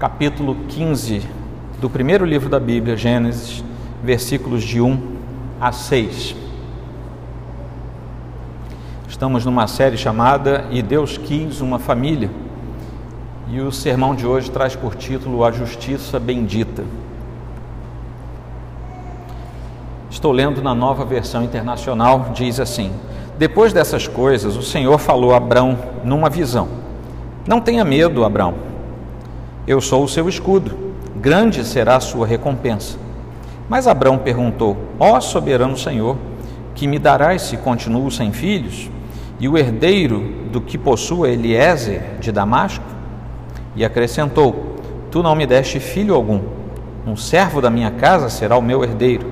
capítulo 15 do primeiro livro da Bíblia, Gênesis, versículos de 1 a 6. Estamos numa série chamada E Deus Quis uma Família, e o sermão de hoje traz por título A Justiça Bendita. Estou lendo na nova versão internacional, diz assim: Depois dessas coisas, o Senhor falou a Abrão numa visão: Não tenha medo, Abrão. Eu sou o seu escudo, grande será a sua recompensa. Mas Abrão perguntou: Ó oh, soberano Senhor, que me darás se continuo sem filhos? E o herdeiro do que possua Eliezer de Damasco? E acrescentou: Tu não me deste filho algum. Um servo da minha casa será o meu herdeiro.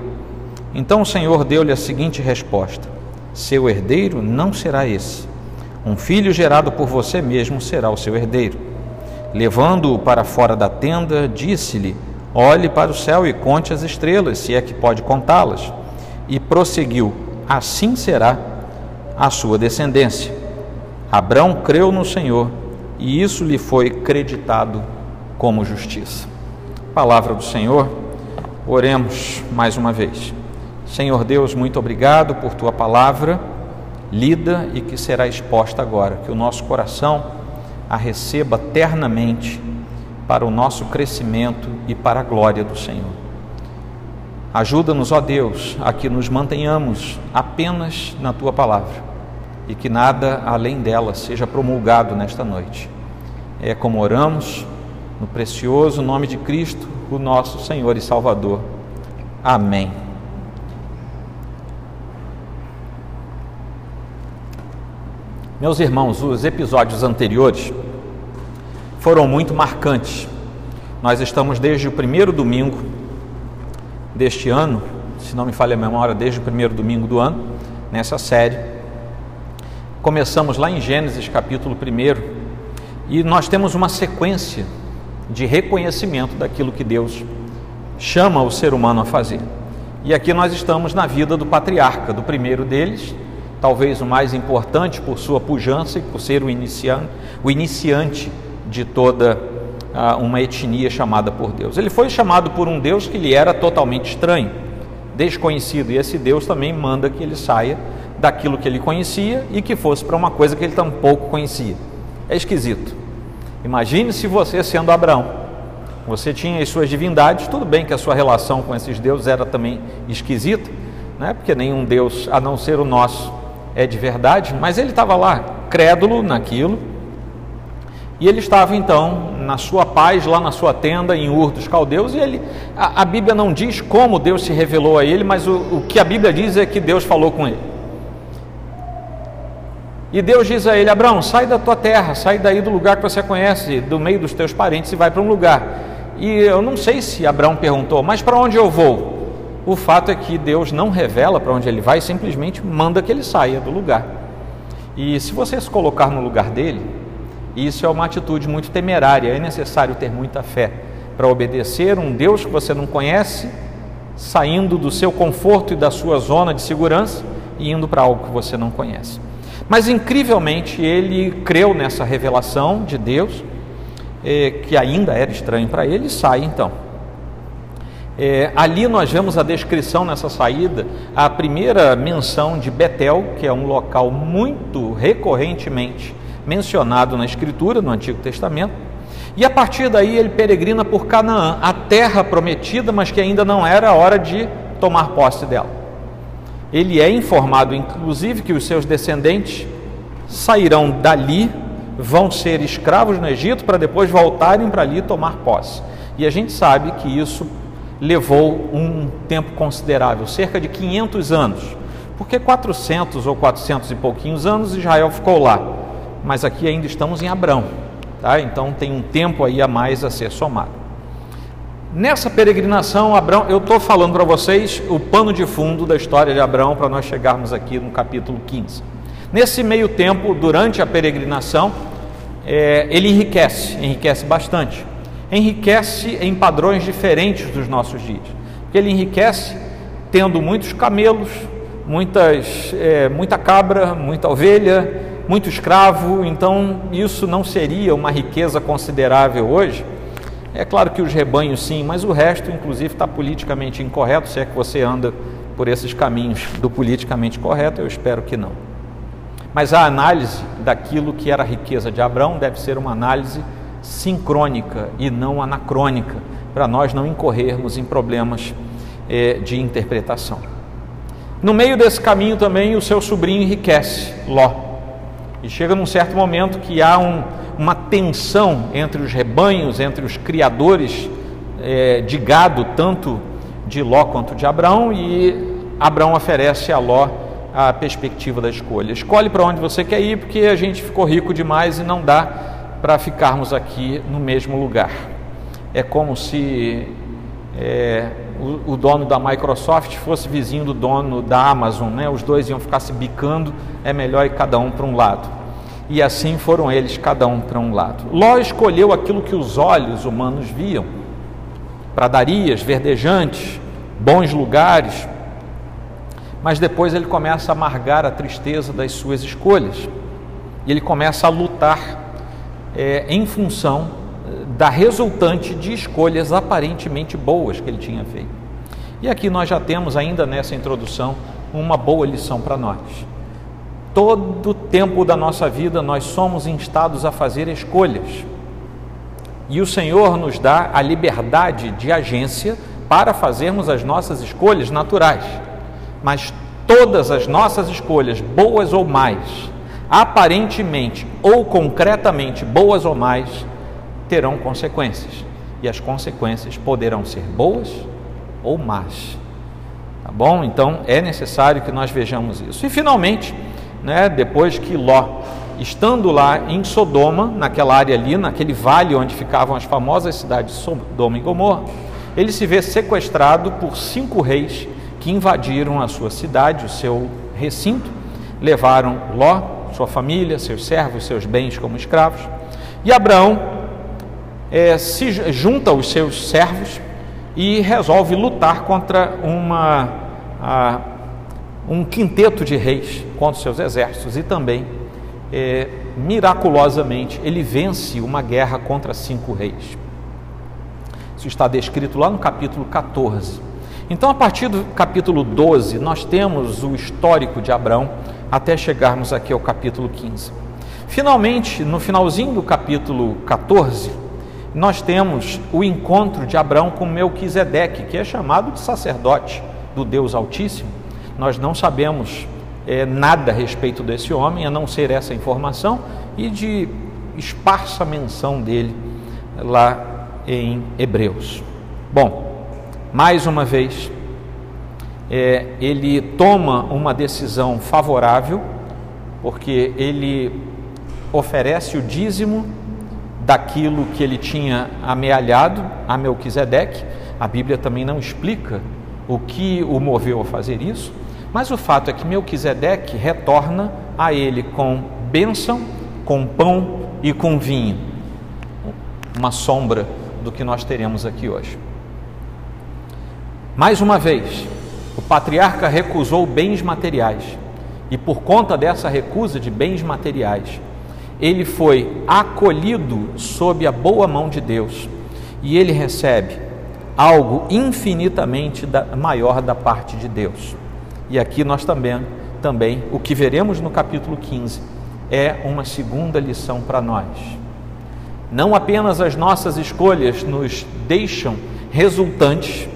Então o Senhor deu-lhe a seguinte resposta: Seu herdeiro não será esse. Um filho gerado por você mesmo será o seu herdeiro. Levando-o para fora da tenda, disse-lhe: Olhe para o céu e conte as estrelas, se é que pode contá-las. E prosseguiu: Assim será a sua descendência. Abrão creu no Senhor e isso lhe foi creditado como justiça. Palavra do Senhor, oremos mais uma vez. Senhor Deus, muito obrigado por tua palavra lida e que será exposta agora. Que o nosso coração a receba ternamente para o nosso crescimento e para a glória do Senhor. Ajuda-nos, ó Deus, a que nos mantenhamos apenas na tua palavra e que nada além dela seja promulgado nesta noite. É como oramos no precioso nome de Cristo, o nosso Senhor e Salvador. Amém. Meus irmãos, os episódios anteriores foram muito marcantes. Nós estamos desde o primeiro domingo deste ano, se não me falha a memória, desde o primeiro domingo do ano, nessa série. Começamos lá em Gênesis capítulo 1 e nós temos uma sequência de reconhecimento daquilo que Deus chama o ser humano a fazer. E aqui nós estamos na vida do patriarca, do primeiro deles, talvez o mais importante por sua pujança e por ser o iniciante, o iniciante de toda uh, uma etnia chamada por Deus. Ele foi chamado por um Deus que lhe era totalmente estranho, desconhecido, e esse Deus também manda que ele saia daquilo que ele conhecia e que fosse para uma coisa que ele tampouco conhecia. É esquisito. Imagine se você sendo Abraão, você tinha as suas divindades, tudo bem que a sua relação com esses deuses era também esquisita, né? porque nenhum Deus, a não ser o nosso, é de verdade, mas ele estava lá, crédulo naquilo, e ele estava então na sua paz, lá na sua tenda, em Ur dos Caldeus, e ele, a, a Bíblia não diz como Deus se revelou a ele, mas o, o que a Bíblia diz é que Deus falou com ele. E Deus diz a ele: Abraão, sai da tua terra, sai daí do lugar que você conhece, do meio dos teus parentes, e vai para um lugar. E eu não sei se Abraão perguntou, mas para onde eu vou? O fato é que Deus não revela para onde ele vai, simplesmente manda que ele saia do lugar. E se você se colocar no lugar dele, isso é uma atitude muito temerária, é necessário ter muita fé para obedecer um Deus que você não conhece, saindo do seu conforto e da sua zona de segurança e indo para algo que você não conhece. Mas incrivelmente ele creu nessa revelação de Deus, eh, que ainda era estranho para ele, e sai então. É, ali nós vemos a descrição nessa saída, a primeira menção de Betel, que é um local muito recorrentemente mencionado na Escritura, no Antigo Testamento. E a partir daí ele peregrina por Canaã, a terra prometida, mas que ainda não era hora de tomar posse dela. Ele é informado, inclusive, que os seus descendentes sairão dali, vão ser escravos no Egito, para depois voltarem para ali tomar posse. E a gente sabe que isso levou um tempo considerável, cerca de 500 anos, porque 400 ou 400 e pouquinhos anos Israel ficou lá, mas aqui ainda estamos em Abrão, tá? então tem um tempo aí a mais a ser somado. Nessa peregrinação, Abraão, eu estou falando para vocês o pano de fundo da história de Abraão para nós chegarmos aqui no capítulo 15. Nesse meio tempo, durante a peregrinação, é, ele enriquece, enriquece bastante enriquece em padrões diferentes dos nossos dias. Ele enriquece tendo muitos camelos, muitas, é, muita cabra, muita ovelha, muito escravo, então isso não seria uma riqueza considerável hoje, É claro que os rebanhos sim, mas o resto, inclusive, está politicamente incorreto, se é que você anda por esses caminhos do politicamente correto, eu espero que não. Mas a análise daquilo que era a riqueza de Abraão deve ser uma análise sincrônica e não anacrônica, para nós não incorrermos em problemas eh, de interpretação. No meio desse caminho também o seu sobrinho enriquece, Ló. E chega num certo momento que há um, uma tensão entre os rebanhos, entre os criadores eh, de gado, tanto de Ló quanto de Abraão, e Abraão oferece a Ló a perspectiva da escolha. Escolhe para onde você quer ir, porque a gente ficou rico demais e não dá para ficarmos aqui no mesmo lugar. É como se é, o, o, dono da Microsoft fosse vizinho do dono da Amazon, né? os dois iam ficar se bicando, é melhor ir cada um para um lado. E assim foram eles, cada um para um lado. Ló escolheu aquilo que os olhos humanos viam: pradarias verdejantes, bons lugares, mas depois ele começa a amargar a tristeza das suas escolhas. E ele começa a lutar é, em função eh, da resultante de escolhas aparentemente boas que ele tinha feito. E aqui nós já temos, ainda nessa introdução, uma boa lição para nós. Todo tempo da nossa vida nós somos instados a fazer escolhas. E o Senhor nos dá a liberdade de agência para fazermos as nossas escolhas naturais mas todas as nossas escolhas, boas ou mais, aparentemente ou concretamente boas ou mais, terão consequências. E as consequências poderão ser boas ou más. Tá bom? Então é necessário que nós vejamos isso. E finalmente, né, depois que Ló, estando lá em Sodoma, naquela área ali, naquele vale onde ficavam as famosas cidades de Sodoma e Gomorra, ele se vê sequestrado por cinco reis que invadiram a sua cidade, o seu recinto, levaram Ló, sua família, seus servos, seus bens como escravos. E Abraão é, se junta aos seus servos e resolve lutar contra uma, a, um quinteto de reis contra seus exércitos e também, é, miraculosamente, ele vence uma guerra contra cinco reis. Isso está descrito lá no capítulo 14. Então, a partir do capítulo 12, nós temos o histórico de Abraão até chegarmos aqui ao capítulo 15. Finalmente, no finalzinho do capítulo 14, nós temos o encontro de Abraão com Melquisedeque, que é chamado de sacerdote do Deus Altíssimo. Nós não sabemos é, nada a respeito desse homem, a não ser essa informação e de esparsa menção dele lá em Hebreus. Bom, mais uma vez, é, ele toma uma decisão favorável, porque ele oferece o dízimo daquilo que ele tinha amealhado a Melquisedeque. A Bíblia também não explica o que o moveu a fazer isso, mas o fato é que Melquisedeque retorna a ele com bênção, com pão e com vinho, uma sombra do que nós teremos aqui hoje. Mais uma vez, o patriarca recusou bens materiais e, por conta dessa recusa de bens materiais, ele foi acolhido sob a boa mão de Deus e ele recebe algo infinitamente maior da parte de Deus. E aqui nós também, também o que veremos no capítulo 15 é uma segunda lição para nós. Não apenas as nossas escolhas nos deixam resultantes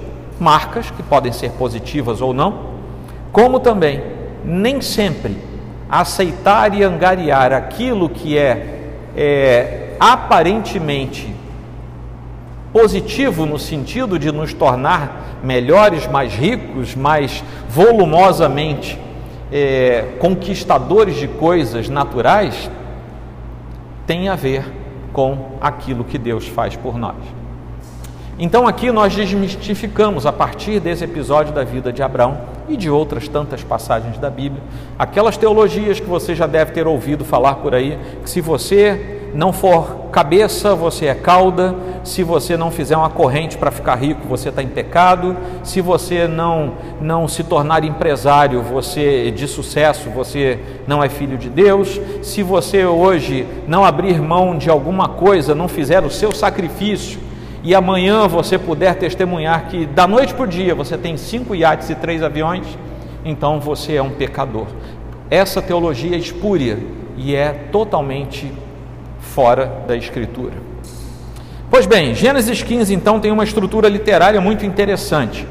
marcas, que podem ser positivas ou não, como também nem sempre aceitar e angariar aquilo que é, é aparentemente positivo no sentido de nos tornar melhores, mais ricos, mais volumosamente é, conquistadores de coisas naturais, tem a ver com aquilo que Deus faz por nós. Então aqui nós desmistificamos, a partir desse episódio da vida de Abraão e de outras tantas passagens da Bíblia, aquelas teologias que você já deve ter ouvido falar por aí, que se você não for cabeça, você é cauda, se você não fizer uma corrente para ficar rico, você está em pecado, se você não, não se tornar empresário, você de sucesso, você não é filho de Deus, se você hoje não abrir mão de alguma coisa, não fizer o seu sacrifício, e amanhã você puder testemunhar que da noite para o dia você tem cinco iates e três aviões, então você é um pecador. Essa teologia é espúria e é totalmente fora da Escritura. Pois bem, Gênesis 15 então tem uma estrutura literária muito interessante,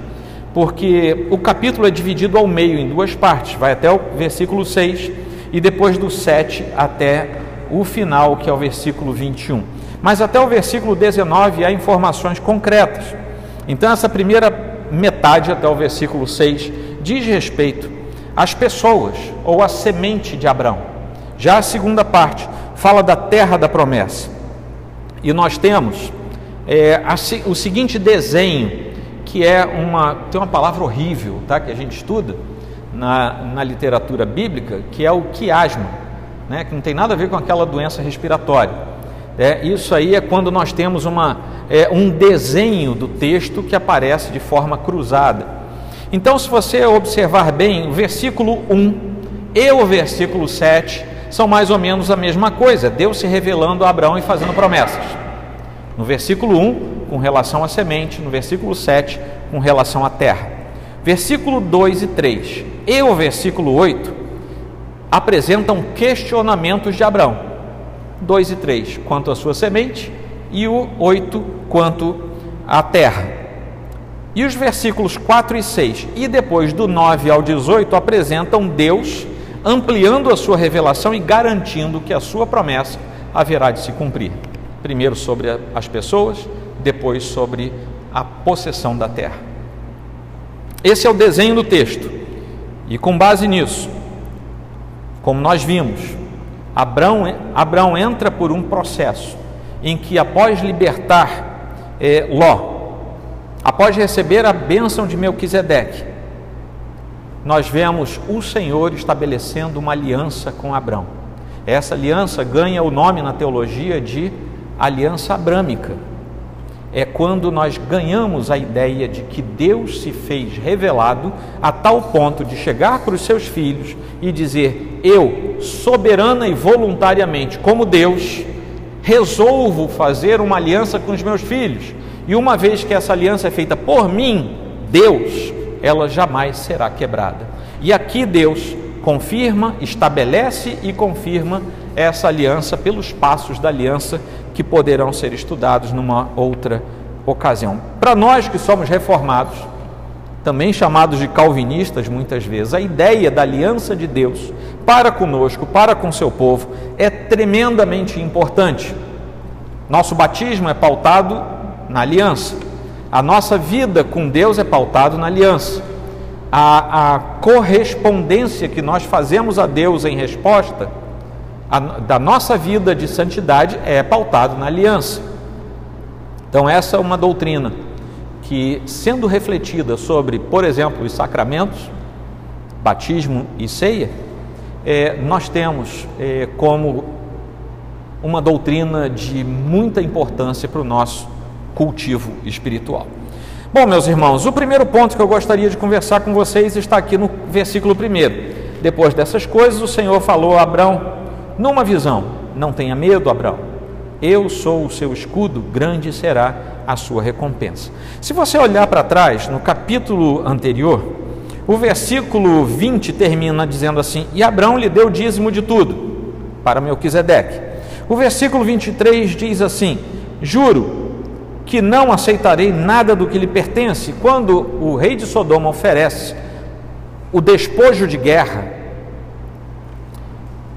porque o capítulo é dividido ao meio em duas partes, vai até o versículo 6 e depois do 7 até o final, que é o versículo 21. Mas até o versículo 19 há informações concretas. Então, essa primeira metade, até o versículo 6, diz respeito às pessoas ou à semente de Abraão. Já a segunda parte fala da terra da promessa. E nós temos é, a, o seguinte desenho, que é uma, tem uma palavra horrível, tá, que a gente estuda na, na literatura bíblica, que é o quiasma, né, que não tem nada a ver com aquela doença respiratória. É, isso aí é quando nós temos uma, é, um desenho do texto que aparece de forma cruzada. Então, se você observar bem, o versículo 1 e o versículo 7 são mais ou menos a mesma coisa, Deus se revelando a Abraão e fazendo promessas. No versículo 1, com relação à semente, no versículo 7, com relação à terra. Versículo 2 e 3 e o versículo 8 apresentam questionamentos de Abraão. 2 e 3 quanto à sua semente, e o 8 quanto à terra. E os versículos 4 e 6 e depois do 9 ao 18 apresentam Deus ampliando a sua revelação e garantindo que a sua promessa haverá de se cumprir. Primeiro sobre as pessoas, depois sobre a possessão da terra. Esse é o desenho do texto. E com base nisso, como nós vimos, Abraão, Abraão entra por um processo em que, após libertar é, Ló, após receber a bênção de Melquisedeque, nós vemos o Senhor estabelecendo uma aliança com Abraão. Essa aliança ganha o nome na teologia de aliança abrâmica é quando nós ganhamos a ideia de que Deus se fez revelado a tal ponto de chegar para os seus filhos e dizer: Eu, soberana e voluntariamente, como Deus, resolvo fazer uma aliança com os meus filhos. E uma vez que essa aliança é feita por mim, Deus, ela jamais será quebrada. E aqui Deus confirma, estabelece e confirma essa aliança pelos passos da aliança que poderão ser estudados numa outra ocasião. Para nós que somos reformados, também chamados de calvinistas muitas vezes, a ideia da aliança de Deus para conosco, para com seu povo, é tremendamente importante. Nosso batismo é pautado na aliança. A nossa vida com Deus é pautado na aliança. A, a correspondência que nós fazemos a Deus em resposta a, da nossa vida de santidade é pautado na aliança. Então, essa é uma doutrina que, sendo refletida sobre, por exemplo, os sacramentos, batismo e ceia, é, nós temos é, como uma doutrina de muita importância para o nosso cultivo espiritual. Bom, meus irmãos, o primeiro ponto que eu gostaria de conversar com vocês está aqui no versículo 1. Depois dessas coisas, o Senhor falou a Abraão numa visão: Não tenha medo, Abraão. Eu sou o seu escudo, grande será a sua recompensa. Se você olhar para trás, no capítulo anterior, o versículo 20 termina dizendo assim: E Abraão lhe deu dízimo de tudo, para Melquisedeque. O versículo 23 diz assim: Juro que não aceitarei nada do que lhe pertence. Quando o rei de Sodoma oferece o despojo de guerra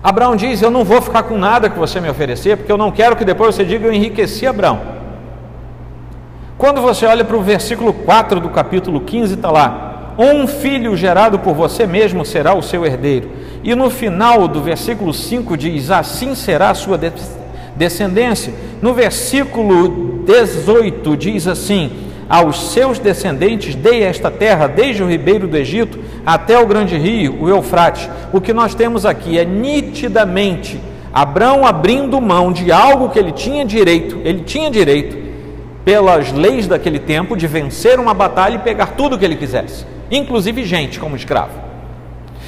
Abraão diz: Eu não vou ficar com nada que você me oferecer, porque eu não quero que depois você diga: Eu enriqueci Abraão. Quando você olha para o versículo 4 do capítulo 15, está lá: Um filho gerado por você mesmo será o seu herdeiro. E no final do versículo 5 diz: Assim será a sua descendência. No versículo 18 diz assim: aos seus descendentes dei esta terra, desde o ribeiro do Egito até o grande rio, o Eufrates. O que nós temos aqui é nitidamente Abraão abrindo mão de algo que ele tinha direito, ele tinha direito, pelas leis daquele tempo, de vencer uma batalha e pegar tudo que ele quisesse, inclusive gente como escravo.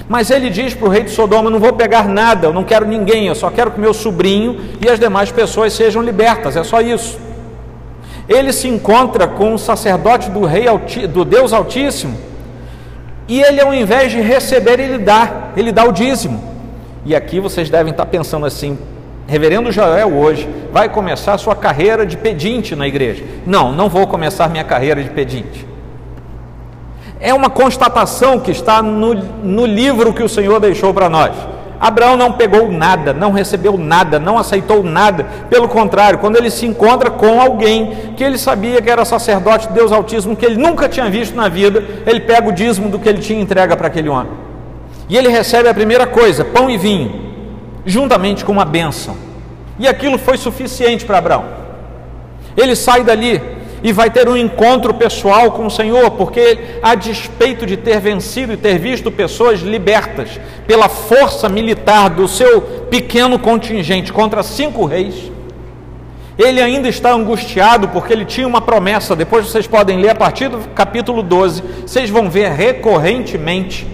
Mas ele diz para o rei de Sodoma: Não vou pegar nada, eu não quero ninguém, eu só quero que meu sobrinho e as demais pessoas sejam libertas, é só isso. Ele se encontra com o sacerdote do rei do Deus Altíssimo, e ele ao invés de receber, ele dá, ele dá o dízimo. E aqui vocês devem estar pensando assim, Reverendo Joel hoje vai começar sua carreira de pedinte na igreja. Não, não vou começar minha carreira de pedinte. É uma constatação que está no, no livro que o Senhor deixou para nós. Abraão não pegou nada, não recebeu nada, não aceitou nada. Pelo contrário, quando ele se encontra com alguém que ele sabia que era sacerdote de Deus Altíssimo, que ele nunca tinha visto na vida, ele pega o dízimo do que ele tinha entrega para aquele homem. E ele recebe a primeira coisa, pão e vinho, juntamente com uma bênção. E aquilo foi suficiente para Abraão. Ele sai dali e vai ter um encontro pessoal com o Senhor, porque a despeito de ter vencido e ter visto pessoas libertas pela força militar do seu pequeno contingente contra cinco reis, ele ainda está angustiado porque ele tinha uma promessa. Depois vocês podem ler a partir do capítulo 12, vocês vão ver recorrentemente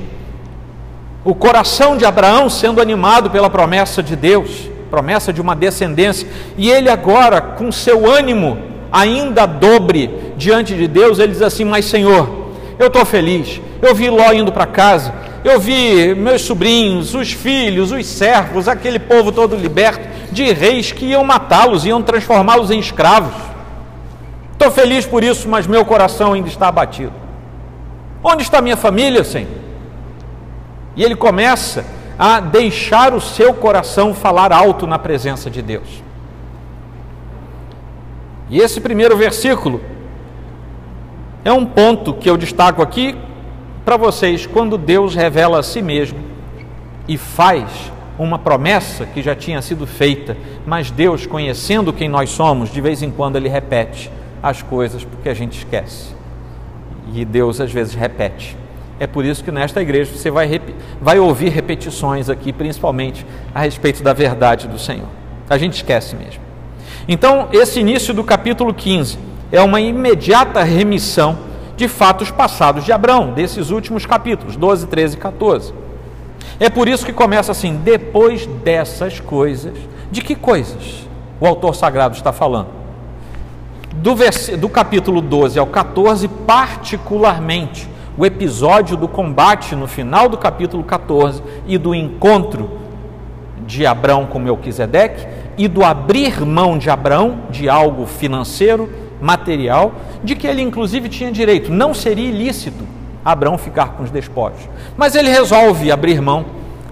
o coração de Abraão sendo animado pela promessa de Deus, promessa de uma descendência, e ele agora, com seu ânimo ainda dobre diante de Deus, ele diz assim: Mas Senhor, eu estou feliz, eu vi Ló indo para casa, eu vi meus sobrinhos, os filhos, os servos, aquele povo todo liberto de reis que iam matá-los, iam transformá-los em escravos. Estou feliz por isso, mas meu coração ainda está abatido. Onde está minha família, Senhor? E ele começa a deixar o seu coração falar alto na presença de Deus. E esse primeiro versículo é um ponto que eu destaco aqui para vocês quando Deus revela a si mesmo e faz uma promessa que já tinha sido feita, mas Deus, conhecendo quem nós somos, de vez em quando ele repete as coisas porque a gente esquece. E Deus às vezes repete. É por isso que nesta igreja você vai, vai ouvir repetições aqui, principalmente a respeito da verdade do Senhor. A gente esquece mesmo. Então, esse início do capítulo 15 é uma imediata remissão de fatos passados de Abraão, desses últimos capítulos, 12, 13 e 14. É por isso que começa assim: depois dessas coisas. De que coisas o autor sagrado está falando? Do, vers... do capítulo 12 ao 14, particularmente, o episódio do combate no final do capítulo 14 e do encontro de Abraão com Melquisedeque e do abrir mão de Abraão de algo financeiro, material, de que ele inclusive tinha direito. Não seria ilícito Abraão ficar com os despojos. Mas ele resolve abrir mão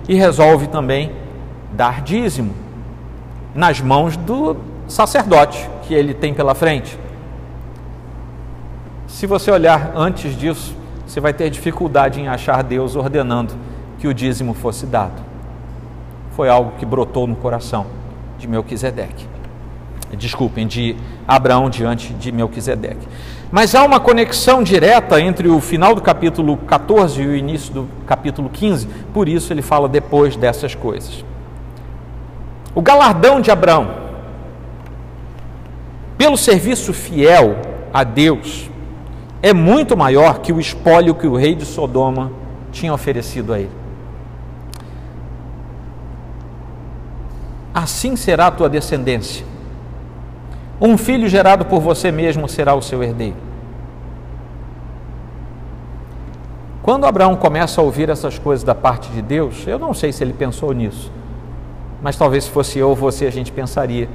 e resolve também dar dízimo nas mãos do sacerdote que ele tem pela frente. Se você olhar antes disso, você vai ter dificuldade em achar Deus ordenando que o dízimo fosse dado. Foi algo que brotou no coração de Melquisedeque. Desculpem, de Abraão diante de Melquisedeque. Mas há uma conexão direta entre o final do capítulo 14 e o início do capítulo 15, por isso ele fala depois dessas coisas. O galardão de Abraão, pelo serviço fiel a Deus, é muito maior que o espólio que o rei de Sodoma tinha oferecido a ele. Assim será a tua descendência. Um filho gerado por você mesmo será o seu herdeiro. Quando Abraão começa a ouvir essas coisas da parte de Deus, eu não sei se ele pensou nisso, mas talvez se fosse eu ou você a gente pensaria.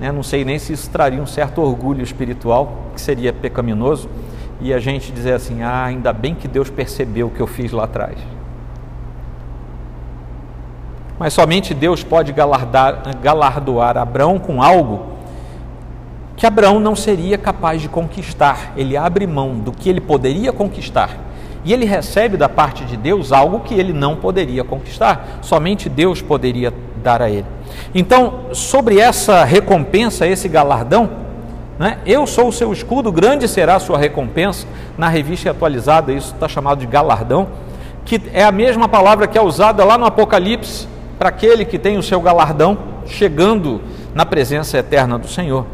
Né? Não sei nem se isso traria um certo orgulho espiritual, que seria pecaminoso, e a gente dizer assim: ah, ainda bem que Deus percebeu o que eu fiz lá atrás mas somente Deus pode galardar, galardoar Abraão com algo que Abraão não seria capaz de conquistar. Ele abre mão do que ele poderia conquistar e ele recebe da parte de Deus algo que ele não poderia conquistar, somente Deus poderia dar a ele. Então, sobre essa recompensa, esse galardão, né, eu sou o seu escudo, grande será a sua recompensa. Na revista atualizada, isso está chamado de galardão, que é a mesma palavra que é usada lá no Apocalipse para aquele que tem o seu galardão chegando na presença eterna do Senhor.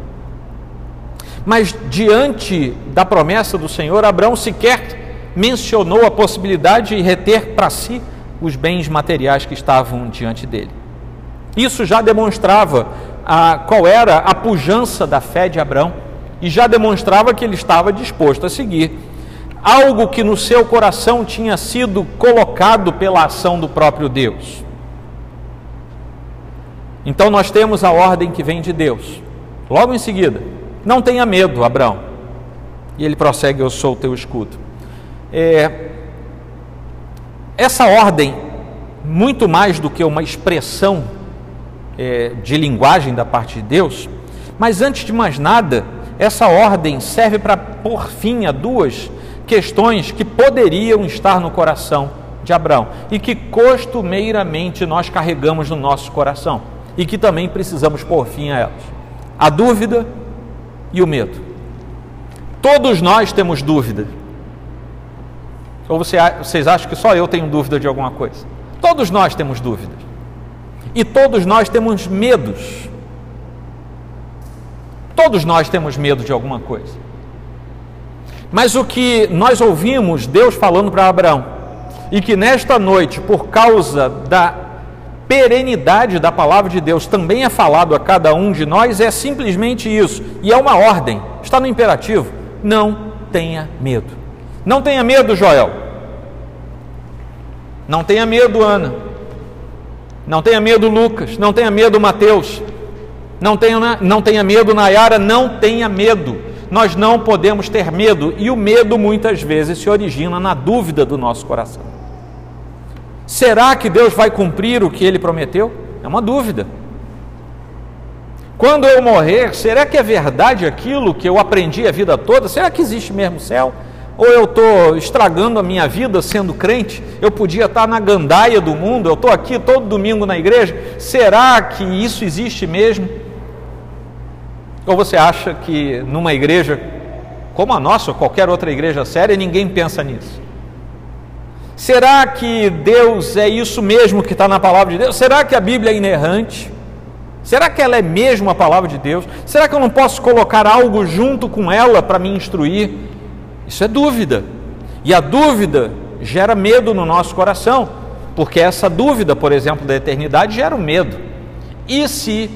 Mas diante da promessa do Senhor, Abraão sequer mencionou a possibilidade de reter para si os bens materiais que estavam diante dele. Isso já demonstrava a, qual era a pujança da fé de Abraão e já demonstrava que ele estava disposto a seguir algo que no seu coração tinha sido colocado pela ação do próprio Deus. Então nós temos a ordem que vem de Deus. Logo em seguida, não tenha medo, Abraão. E ele prossegue: Eu sou o teu escudo. É, essa ordem, muito mais do que uma expressão é, de linguagem da parte de Deus, mas antes de mais nada, essa ordem serve para pôr fim a duas questões que poderiam estar no coração de Abraão e que costumeiramente nós carregamos no nosso coração e que também precisamos pôr fim a elas: a dúvida e o medo. Todos nós temos dúvida. Ou você, vocês acham que só eu tenho dúvida de alguma coisa? Todos nós temos dúvidas. E todos nós temos medos. Todos nós temos medo de alguma coisa. Mas o que nós ouvimos Deus falando para Abraão, e que nesta noite, por causa da perenidade da palavra de Deus, também é falado a cada um de nós, é simplesmente isso, e é uma ordem, está no imperativo: não tenha medo. Não tenha medo, Joel. Não tenha medo, Ana. Não tenha medo, Lucas. Não tenha medo, Mateus. Não tenha, não tenha medo, Nayara. Não tenha medo nós não podemos ter medo, e o medo muitas vezes se origina na dúvida do nosso coração. Será que Deus vai cumprir o que ele prometeu? É uma dúvida. Quando eu morrer, será que é verdade aquilo que eu aprendi a vida toda? Será que existe mesmo céu? Ou eu estou estragando a minha vida sendo crente? Eu podia estar na gandaia do mundo, eu estou aqui todo domingo na igreja. Será que isso existe mesmo? Ou você acha que numa igreja como a nossa ou qualquer outra igreja séria, ninguém pensa nisso? Será que Deus é isso mesmo que está na palavra de Deus? Será que a Bíblia é inerrante? Será que ela é mesmo a palavra de Deus? Será que eu não posso colocar algo junto com ela para me instruir? Isso é dúvida. E a dúvida gera medo no nosso coração, porque essa dúvida, por exemplo, da eternidade gera um medo. E se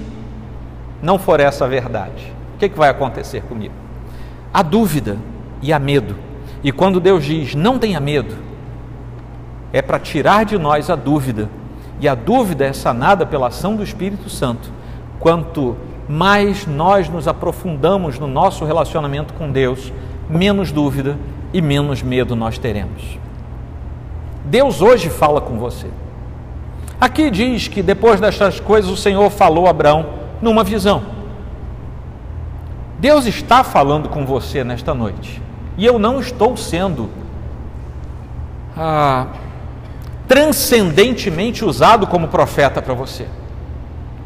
não for essa a verdade, o que, que vai acontecer comigo? Há dúvida e há medo. E quando Deus diz não tenha medo, é para tirar de nós a dúvida. E a dúvida é sanada pela ação do Espírito Santo. Quanto mais nós nos aprofundamos no nosso relacionamento com Deus, menos dúvida e menos medo nós teremos. Deus hoje fala com você. Aqui diz que depois destas coisas o Senhor falou a Abraão numa visão. Deus está falando com você nesta noite e eu não estou sendo ah, transcendentemente usado como profeta para você.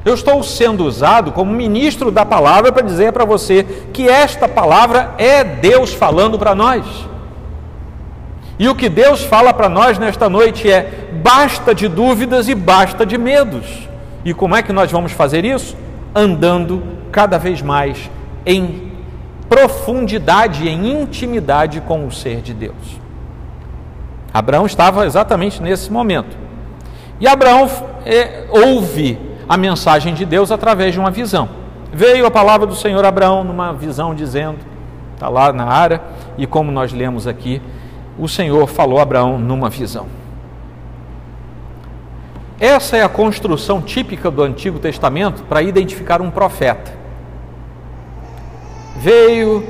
Eu estou sendo usado como ministro da palavra para dizer para você que esta palavra é Deus falando para nós. E o que Deus fala para nós nesta noite é: basta de dúvidas e basta de medos. E como é que nós vamos fazer isso? andando cada vez mais em profundidade, em intimidade com o ser de Deus. Abraão estava exatamente nesse momento. E Abraão é, ouve a mensagem de Deus através de uma visão. Veio a palavra do Senhor Abraão numa visão dizendo, está lá na área, e como nós lemos aqui, o Senhor falou a Abraão numa visão. Essa é a construção típica do Antigo Testamento para identificar um profeta. Veio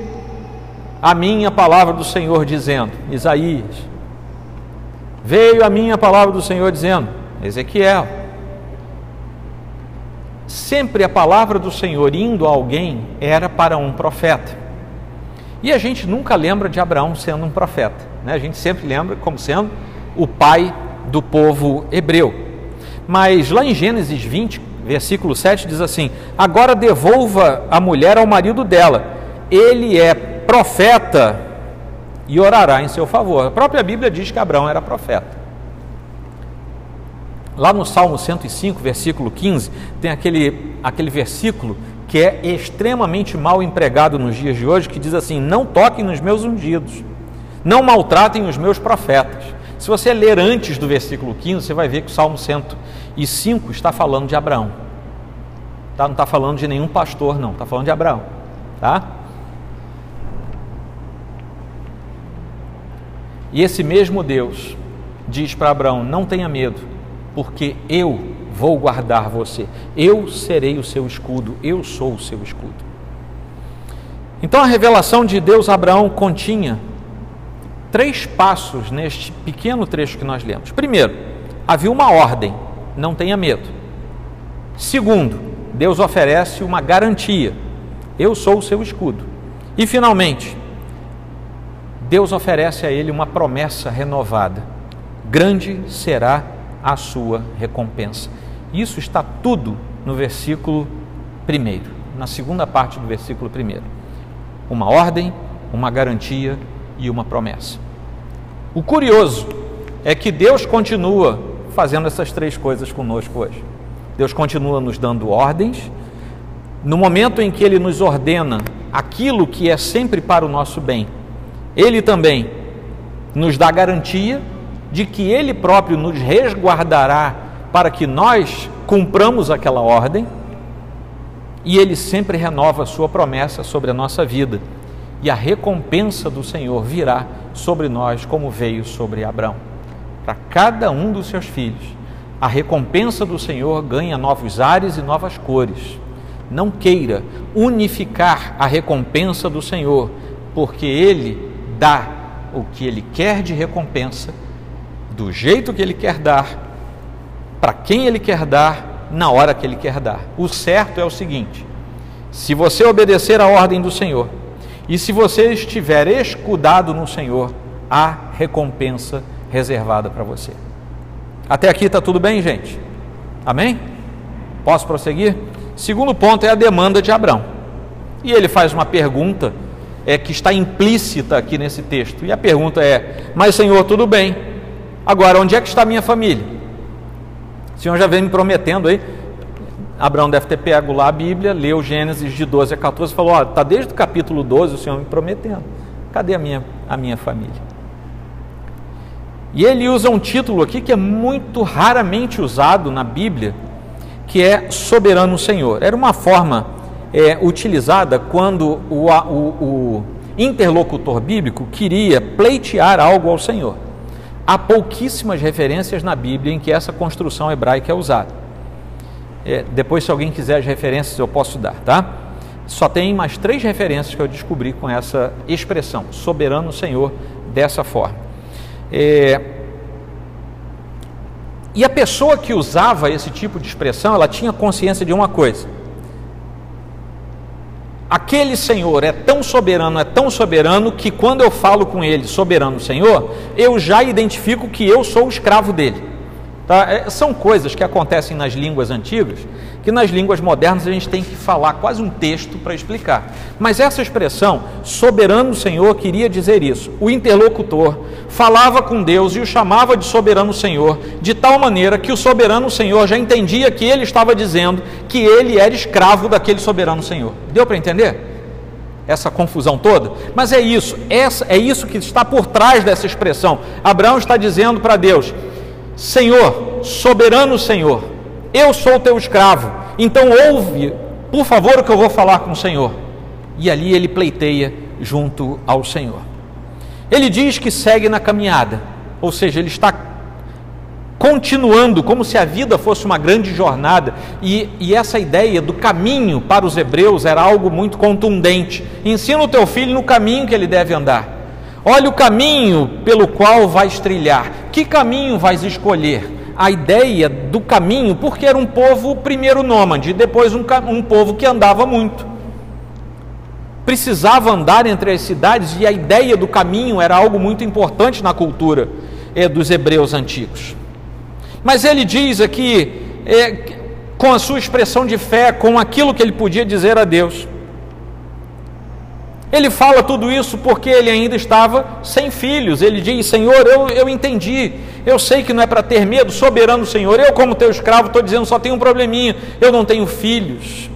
a minha palavra do Senhor dizendo, Isaías. Veio a minha palavra do Senhor dizendo, Ezequiel. Sempre a palavra do Senhor indo a alguém era para um profeta. E a gente nunca lembra de Abraão sendo um profeta, né? a gente sempre lembra como sendo o pai do povo hebreu. Mas lá em Gênesis 20, versículo 7, diz assim: Agora devolva a mulher ao marido dela, ele é profeta e orará em seu favor. A própria Bíblia diz que Abraão era profeta. Lá no Salmo 105, versículo 15, tem aquele, aquele versículo que é extremamente mal empregado nos dias de hoje, que diz assim: Não toquem nos meus ungidos, não maltratem os meus profetas. Se você ler antes do versículo 15, você vai ver que o Salmo 105 está falando de Abraão. Tá? Não está falando de nenhum pastor, não, está falando de Abraão. Tá? E esse mesmo Deus diz para Abraão: Não tenha medo, porque eu vou guardar você, eu serei o seu escudo, eu sou o seu escudo. Então a revelação de Deus a Abraão continha três passos neste pequeno trecho que nós lemos. Primeiro, havia uma ordem: não tenha medo. Segundo, Deus oferece uma garantia: eu sou o seu escudo. E finalmente, Deus oferece a ele uma promessa renovada: grande será a sua recompensa. Isso está tudo no versículo primeiro, na segunda parte do versículo primeiro. Uma ordem, uma garantia e uma promessa. O curioso é que Deus continua fazendo essas três coisas conosco hoje. Deus continua nos dando ordens. No momento em que Ele nos ordena aquilo que é sempre para o nosso bem, Ele também nos dá garantia de que Ele próprio nos resguardará para que nós cumpramos aquela ordem. E Ele sempre renova a Sua promessa sobre a nossa vida e a recompensa do Senhor virá sobre nós como veio sobre Abraão. Para cada um dos seus filhos, a recompensa do Senhor ganha novos ares e novas cores. Não queira unificar a recompensa do Senhor, porque Ele dá o que Ele quer de recompensa, do jeito que Ele quer dar, para quem Ele quer dar, na hora que Ele quer dar. O certo é o seguinte: se você obedecer à ordem do Senhor, e se você estiver escudado no Senhor, há recompensa reservada para você. Até aqui está tudo bem, gente? Amém? Posso prosseguir? Segundo ponto é a demanda de Abraão. E ele faz uma pergunta é, que está implícita aqui nesse texto. E a pergunta é: Mas Senhor, tudo bem. Agora, onde é que está minha família? O Senhor já vem me prometendo aí Abraão deve ter pego lá a Bíblia, leu Gênesis de 12 a 14 e falou: Ó, está desde o capítulo 12 o Senhor me prometendo. Cadê a minha, a minha família? E ele usa um título aqui que é muito raramente usado na Bíblia, que é soberano Senhor. Era uma forma é, utilizada quando o, o, o interlocutor bíblico queria pleitear algo ao Senhor. Há pouquíssimas referências na Bíblia em que essa construção hebraica é usada. É, depois, se alguém quiser as referências, eu posso dar, tá? Só tem mais três referências que eu descobri com essa expressão, soberano Senhor, dessa forma. É... E a pessoa que usava esse tipo de expressão, ela tinha consciência de uma coisa. Aquele Senhor é tão soberano, é tão soberano, que quando eu falo com ele, soberano Senhor, eu já identifico que eu sou o escravo dele. Tá? É, são coisas que acontecem nas línguas antigas, que nas línguas modernas a gente tem que falar quase um texto para explicar. Mas essa expressão, soberano Senhor, queria dizer isso. O interlocutor falava com Deus e o chamava de soberano Senhor, de tal maneira que o soberano Senhor já entendia que ele estava dizendo que ele era escravo daquele soberano Senhor. Deu para entender? essa confusão toda, mas é isso, essa, é isso que está por trás dessa expressão. Abraão está dizendo para Deus: Senhor, soberano Senhor, eu sou teu escravo, então ouve, por favor, o que eu vou falar com o Senhor. E ali ele pleiteia junto ao Senhor. Ele diz que segue na caminhada, ou seja, ele está continuando, como se a vida fosse uma grande jornada, e, e, essa ideia do caminho para os hebreus era algo muito contundente. Ensina o teu filho no caminho que ele deve andar. Olha o caminho pelo qual vais trilhar. Que caminho vais escolher? A ideia do caminho, porque era um povo primeiro nômade, depois um, um povo que andava muito. Precisava andar entre as cidades e a ideia do caminho era algo muito importante na cultura é, dos hebreus antigos. Mas ele diz aqui, é, com a sua expressão de fé, com aquilo que ele podia dizer a Deus, ele fala tudo isso porque ele ainda estava sem filhos. Ele diz: Senhor, eu, eu entendi, eu sei que não é para ter medo, soberano Senhor. Eu, como teu escravo, estou dizendo só tenho um probleminha: eu não tenho filhos,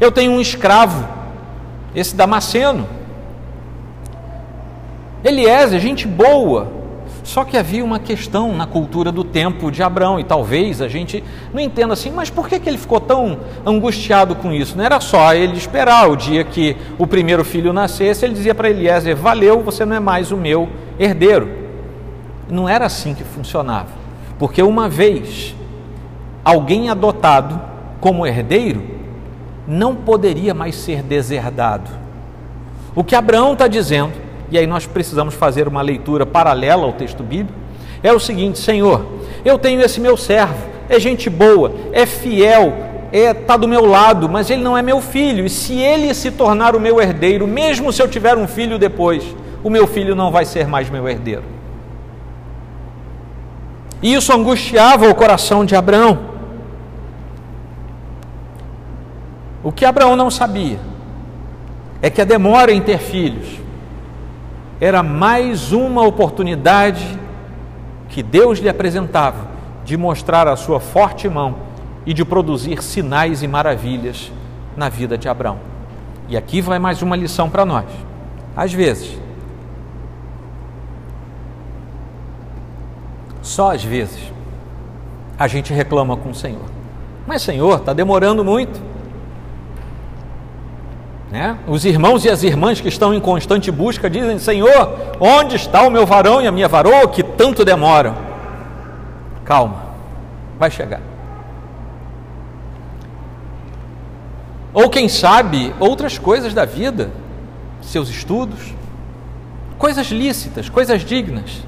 eu tenho um escravo, esse Damasceno. Eliezer, gente boa, só que havia uma questão na cultura do tempo de Abraão, e talvez a gente não entenda assim, mas por que, que ele ficou tão angustiado com isso? Não era só ele esperar o dia que o primeiro filho nascesse, ele dizia para Eliezer: Valeu, você não é mais o meu herdeiro. Não era assim que funcionava. Porque uma vez alguém adotado como herdeiro não poderia mais ser deserdado. O que Abraão está dizendo, e aí nós precisamos fazer uma leitura paralela ao texto bíblico, é o seguinte: Senhor, eu tenho esse meu servo, é gente boa, é fiel, é, tá do meu lado, mas ele não é meu filho, e se ele se tornar o meu herdeiro, mesmo se eu tiver um filho depois, o meu filho não vai ser mais meu herdeiro. E isso angustiava o coração de Abraão. O que Abraão não sabia é que a demora em ter filhos era mais uma oportunidade que Deus lhe apresentava de mostrar a sua forte mão e de produzir sinais e maravilhas na vida de Abraão. E aqui vai mais uma lição para nós. Às vezes, só às vezes, a gente reclama com o Senhor. Mas, Senhor, está demorando muito. Né? Os irmãos e as irmãs que estão em constante busca dizem: Senhor, onde está o meu varão e a minha varoa que tanto demoram? Calma, vai chegar. Ou quem sabe outras coisas da vida, seus estudos, coisas lícitas, coisas dignas,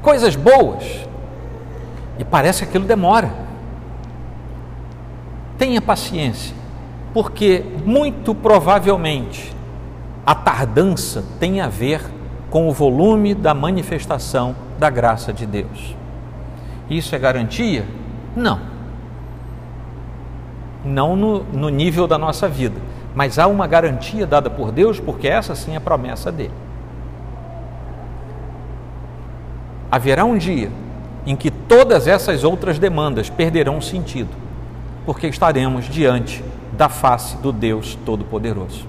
coisas boas. E parece que aquilo demora. Tenha paciência porque muito provavelmente a tardança tem a ver com o volume da manifestação da graça de Deus. Isso é garantia? Não. Não no, no nível da nossa vida, mas há uma garantia dada por Deus, porque essa sim é a promessa dele. Haverá um dia em que todas essas outras demandas perderão sentido, porque estaremos diante da face do Deus Todo-Poderoso.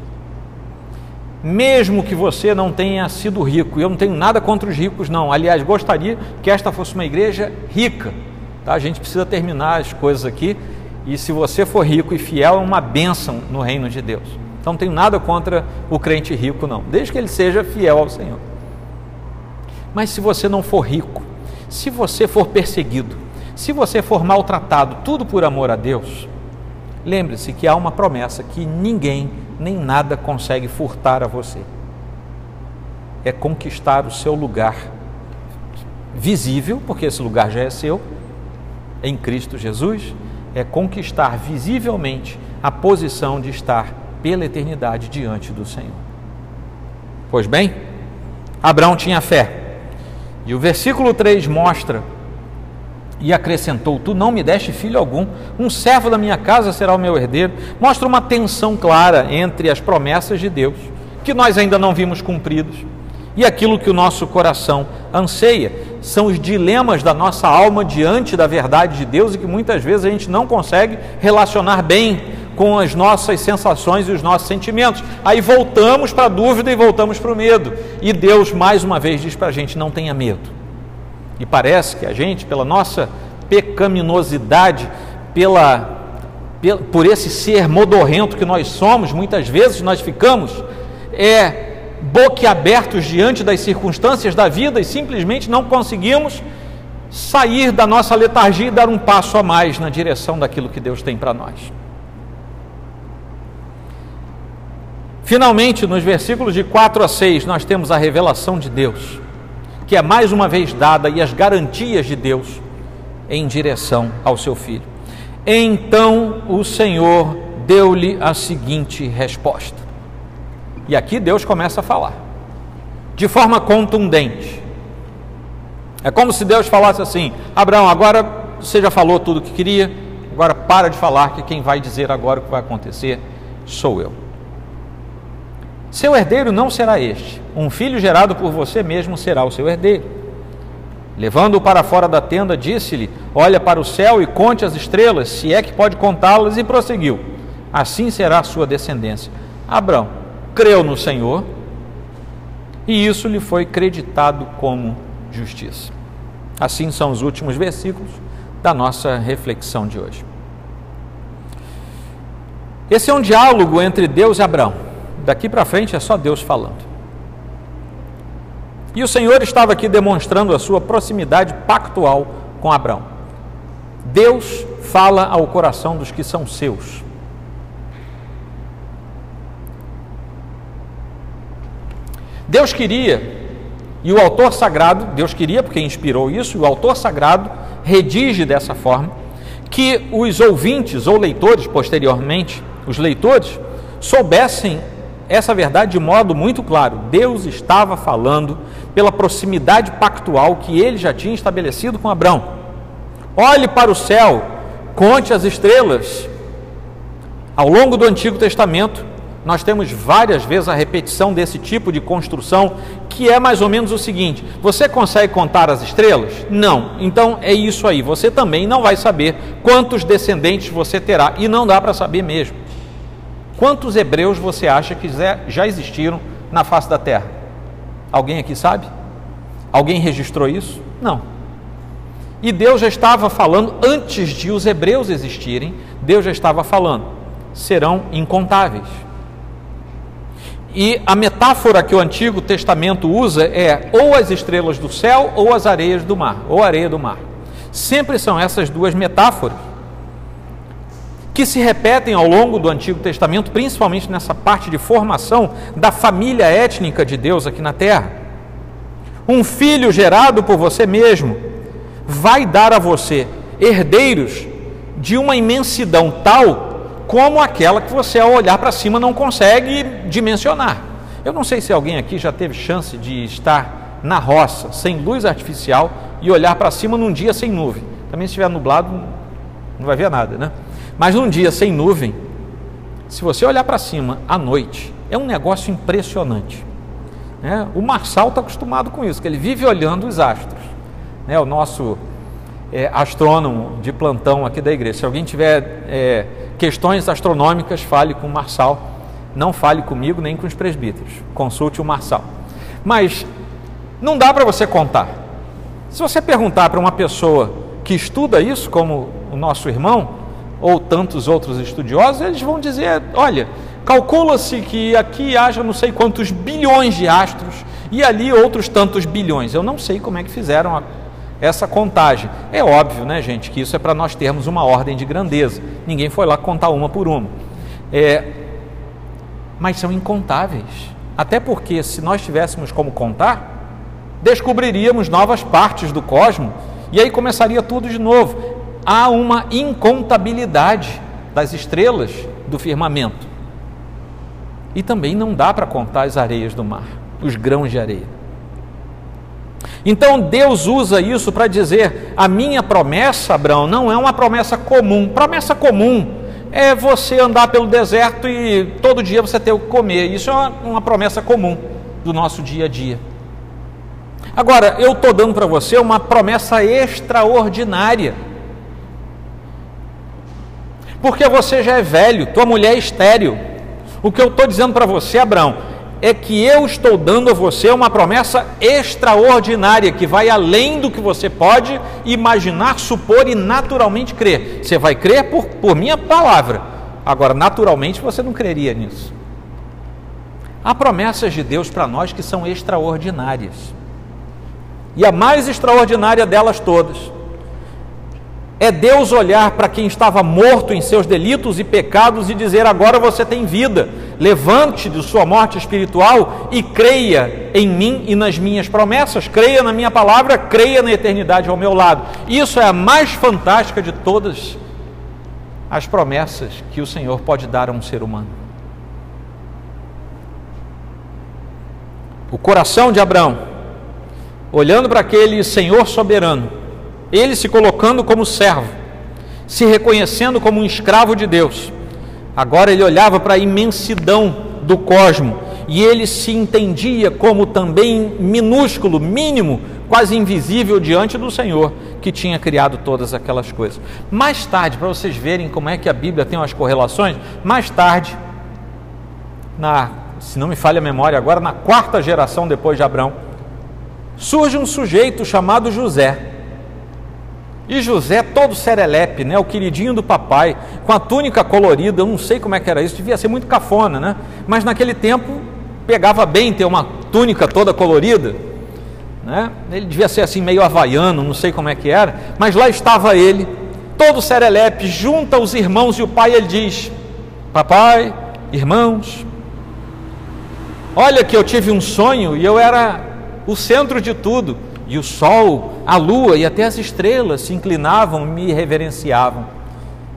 Mesmo que você não tenha sido rico, eu não tenho nada contra os ricos, não. Aliás, gostaria que esta fosse uma igreja rica. Tá? A gente precisa terminar as coisas aqui. E se você for rico e fiel, é uma bênção no reino de Deus. Então não tenho nada contra o crente rico, não, desde que ele seja fiel ao Senhor. Mas se você não for rico, se você for perseguido, se você for maltratado, tudo por amor a Deus, Lembre-se que há uma promessa que ninguém nem nada consegue furtar a você. É conquistar o seu lugar visível, porque esse lugar já é seu, em Cristo Jesus, é conquistar visivelmente a posição de estar pela eternidade diante do Senhor. Pois bem, Abraão tinha fé. E o versículo 3 mostra e acrescentou: Tu não me deste filho algum, um servo da minha casa será o meu herdeiro. Mostra uma tensão clara entre as promessas de Deus, que nós ainda não vimos cumpridos, e aquilo que o nosso coração anseia. São os dilemas da nossa alma diante da verdade de Deus e que muitas vezes a gente não consegue relacionar bem com as nossas sensações e os nossos sentimentos. Aí voltamos para a dúvida e voltamos para o medo. E Deus, mais uma vez, diz para a gente: não tenha medo e parece que a gente, pela nossa pecaminosidade, pela, pela, por esse ser modorrento que nós somos, muitas vezes nós ficamos é, boquiabertos diante das circunstâncias da vida e simplesmente não conseguimos sair da nossa letargia e dar um passo a mais na direção daquilo que Deus tem para nós. Finalmente, nos versículos de 4 a 6, nós temos a revelação de Deus que é mais uma vez dada e as garantias de Deus em direção ao seu filho. Então o Senhor deu-lhe a seguinte resposta. E aqui Deus começa a falar, de forma contundente. É como se Deus falasse assim: Abraão, agora você já falou tudo o que queria, agora para de falar, que quem vai dizer agora o que vai acontecer sou eu. Seu herdeiro não será este. Um filho gerado por você mesmo será o seu herdeiro. Levando-o para fora da tenda, disse-lhe: Olha para o céu e conte as estrelas, se é que pode contá-las, e prosseguiu: Assim será a sua descendência. Abraão creu no Senhor e isso lhe foi creditado como justiça. Assim são os últimos versículos da nossa reflexão de hoje. Esse é um diálogo entre Deus e Abraão. Daqui para frente é só Deus falando. E o Senhor estava aqui demonstrando a sua proximidade pactual com Abraão. Deus fala ao coração dos que são seus. Deus queria, e o autor sagrado, Deus queria porque inspirou isso, e o autor sagrado redige dessa forma, que os ouvintes ou leitores, posteriormente, os leitores, soubessem essa verdade de modo muito claro. Deus estava falando pela proximidade pactual que ele já tinha estabelecido com Abraão. Olhe para o céu, conte as estrelas. Ao longo do Antigo Testamento, nós temos várias vezes a repetição desse tipo de construção, que é mais ou menos o seguinte: você consegue contar as estrelas? Não. Então é isso aí. Você também não vai saber quantos descendentes você terá, e não dá para saber mesmo. Quantos hebreus você acha que já existiram na face da terra? Alguém aqui sabe? Alguém registrou isso? Não. E Deus já estava falando, antes de os hebreus existirem, Deus já estava falando: serão incontáveis. E a metáfora que o Antigo Testamento usa é ou as estrelas do céu ou as areias do mar, ou areia do mar. Sempre são essas duas metáforas que se repetem ao longo do Antigo Testamento, principalmente nessa parte de formação da família étnica de Deus aqui na terra. Um filho gerado por você mesmo vai dar a você herdeiros de uma imensidão tal como aquela que você, ao olhar para cima, não consegue dimensionar. Eu não sei se alguém aqui já teve chance de estar na roça, sem luz artificial, e olhar para cima num dia sem nuvem. Também, se estiver nublado, não vai ver nada, né? Mas num dia sem nuvem, se você olhar para cima à noite, é um negócio impressionante. Né? O Marçal está acostumado com isso, que ele vive olhando os astros. Né? O nosso é, astrônomo de plantão aqui da igreja. Se alguém tiver é, questões astronômicas, fale com o Marçal. Não fale comigo nem com os presbíteros. Consulte o Marçal. Mas não dá para você contar. Se você perguntar para uma pessoa que estuda isso, como o nosso irmão, ou tantos outros estudiosos, eles vão dizer: olha, calcula-se que aqui haja não sei quantos bilhões de astros e ali outros tantos bilhões. Eu não sei como é que fizeram a, essa contagem. É óbvio, né, gente, que isso é para nós termos uma ordem de grandeza. Ninguém foi lá contar uma por uma. É, mas são incontáveis. Até porque, se nós tivéssemos como contar, descobriríamos novas partes do cosmos e aí começaria tudo de novo há uma incontabilidade das estrelas do firmamento. E também não dá para contar as areias do mar, os grãos de areia. Então Deus usa isso para dizer: a minha promessa, Abraão, não é uma promessa comum. Promessa comum é você andar pelo deserto e todo dia você ter o que comer. Isso é uma, uma promessa comum do nosso dia a dia. Agora, eu estou dando para você uma promessa extraordinária porque você já é velho, tua mulher é estéril. O que eu estou dizendo para você, Abraão, é que eu estou dando a você uma promessa extraordinária que vai além do que você pode imaginar, supor e naturalmente crer. Você vai crer por, por minha palavra. Agora, naturalmente, você não creria nisso. Há promessas de Deus para nós que são extraordinárias. E a mais extraordinária delas todas é Deus olhar para quem estava morto em seus delitos e pecados e dizer: agora você tem vida, levante de sua morte espiritual e creia em mim e nas minhas promessas, creia na minha palavra, creia na eternidade ao meu lado. Isso é a mais fantástica de todas as promessas que o Senhor pode dar a um ser humano. O coração de Abraão, olhando para aquele Senhor soberano, ele se colocando como servo, se reconhecendo como um escravo de Deus. Agora ele olhava para a imensidão do cosmo e ele se entendia como também minúsculo, mínimo, quase invisível diante do Senhor que tinha criado todas aquelas coisas. Mais tarde, para vocês verem como é que a Bíblia tem umas correlações, mais tarde, na, se não me falha a memória, agora na quarta geração depois de Abraão, surge um sujeito chamado José e José, todo serelepe, né, o queridinho do papai, com a túnica colorida, eu não sei como é que era isso, devia ser muito cafona, né? Mas naquele tempo pegava bem ter uma túnica toda colorida. né? Ele devia ser assim meio havaiano, não sei como é que era, mas lá estava ele, todo serelepe, junta os irmãos e o pai, ele diz: Papai, irmãos, olha que eu tive um sonho e eu era o centro de tudo, e o sol, a lua e até as estrelas se inclinavam, me reverenciavam.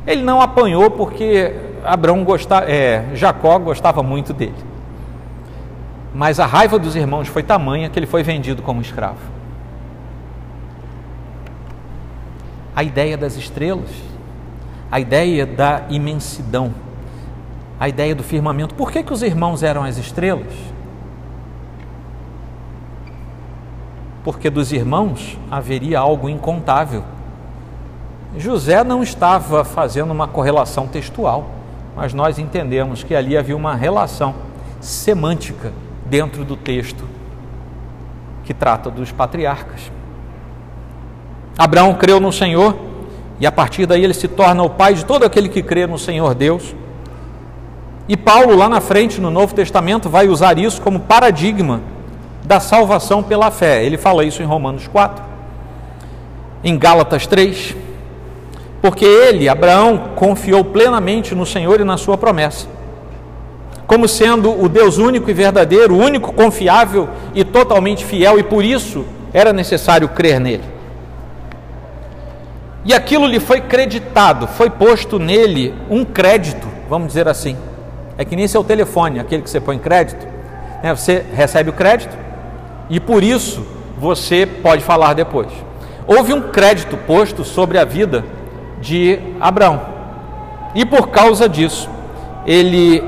Ele não apanhou porque Abraão gostava, é, Jacó gostava muito dele. Mas a raiva dos irmãos foi tamanha que ele foi vendido como escravo. A ideia das estrelas, a ideia da imensidão, a ideia do firmamento. Por que, que os irmãos eram as estrelas? Porque dos irmãos haveria algo incontável. José não estava fazendo uma correlação textual, mas nós entendemos que ali havia uma relação semântica dentro do texto que trata dos patriarcas. Abraão creu no Senhor e a partir daí ele se torna o pai de todo aquele que crê no Senhor Deus. E Paulo, lá na frente, no Novo Testamento, vai usar isso como paradigma da salvação pela fé. Ele fala isso em Romanos 4, em Gálatas 3, porque ele, Abraão, confiou plenamente no Senhor e na sua promessa como sendo o Deus único e verdadeiro, único, confiável e totalmente fiel, e por isso era necessário crer nele. E aquilo lhe foi creditado, foi posto nele um crédito, vamos dizer assim. É que nem seu telefone, aquele que você põe crédito, né? você recebe o crédito e por isso você pode falar depois. Houve um crédito posto sobre a vida de Abraão, e por causa disso, ele